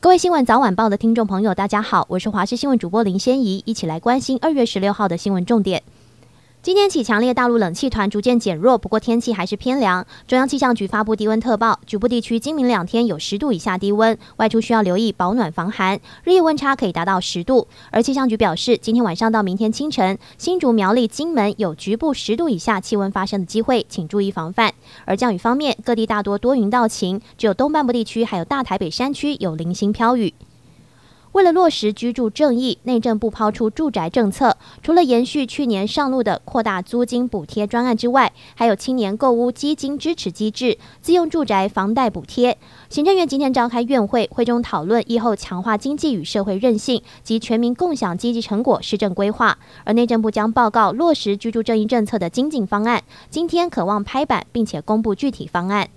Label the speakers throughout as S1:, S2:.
S1: 各位新闻早晚报的听众朋友，大家好，我是华视新闻主播林仙怡，一起来关心二月十六号的新闻重点。今天起，强烈大陆冷气团逐渐减弱，不过天气还是偏凉。中央气象局发布低温特报，局部地区今明两天有十度以下低温，外出需要留意保暖防寒，日夜温差可以达到十度。而气象局表示，今天晚上到明天清晨，新竹、苗栗、金门有局部十度以下气温发生的机会，请注意防范。而降雨方面，各地大多多云到晴，只有东半部地区还有大台北山区有零星飘雨。为了落实居住正义，内政部抛出住宅政策，除了延续去年上路的扩大租金补贴专案之外，还有青年购屋基金支持机制、自用住宅房贷补贴。行政院今天召开院会，会中讨论以后强化经济与社会韧性及全民共享经济成果施政规划，而内政部将报告落实居住正义政策的精进方案，今天可望拍板，并且公布具体方案。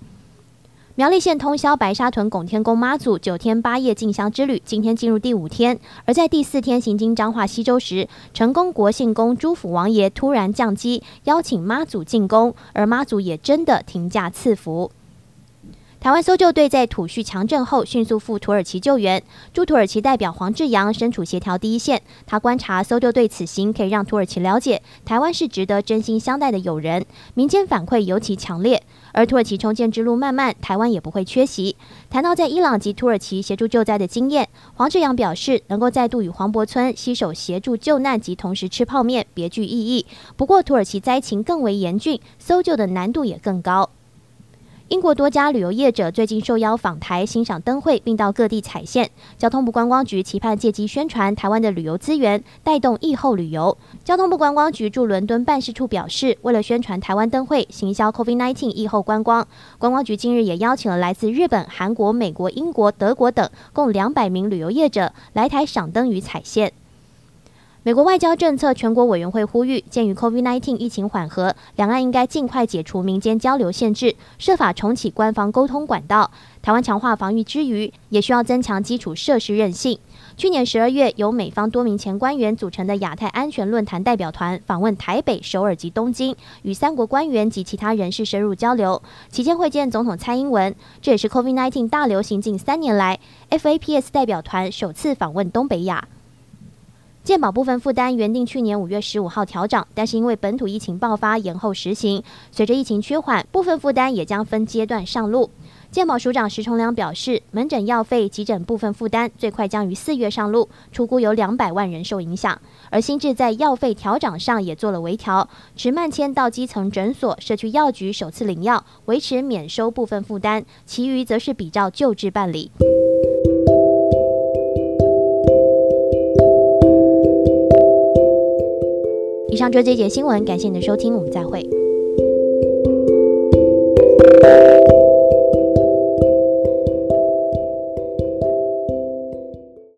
S1: 苗栗县通霄白沙屯拱天宫妈祖九天八夜进香之旅，今天进入第五天。而在第四天行经彰化西州时，成功国姓宫朱府王爷突然降机，邀请妈祖进宫，而妈祖也真的停驾赐福。台湾搜救队在土叙强震后迅速赴土耳其救援，驻土耳其代表黄志扬身处协调第一线。他观察搜救队此行可以让土耳其了解台湾是值得真心相待的友人，民间反馈尤其强烈。而土耳其重建之路漫漫，台湾也不会缺席。谈到在伊朗及土耳其协助救灾的经验，黄志扬表示，能够再度与黄柏村携手协助救难及同时吃泡面，别具意义。不过，土耳其灾情更为严峻，搜救的难度也更高。英国多家旅游业者最近受邀访台欣赏灯会，并到各地踩线。交通部观光局期盼借机宣传台湾的旅游资源，带动疫后旅游。交通部观光局驻伦敦办事处表示，为了宣传台湾灯会，行销 COVID-19 疫后观光，观光局今日也邀请了来自日本、韩国、美国、英国、德国等共两百名旅游业者来台赏灯与踩线。美国外交政策全国委员会呼吁，鉴于 COVID-19 疫情缓和，两岸应该尽快解除民间交流限制，设法重启官方沟通管道。台湾强化防御之余，也需要增强基础设施韧性。去年十二月，由美方多名前官员组成的亚太安全论坛代表团访问台北、首尔及东京，与三国官员及其他人士深入交流。期间会见总统蔡英文，这也是 COVID-19 大流行近三年来，FAPS 代表团首次访问东北亚。健保部分负担原定去年五月十五号调涨，但是因为本土疫情爆发延后实行。随着疫情趋缓，部分负担也将分阶段上路。健保署长石崇良表示，门诊药费、急诊部分负担最快将于四月上路，初估有两百万人受影响。而新制在药费调涨上也做了微调，持慢签到基层诊所、社区药局首次领药，维持免收部分负担，其余则是比照旧制办理。以上就是这节新闻，感谢你的收听，我们再会。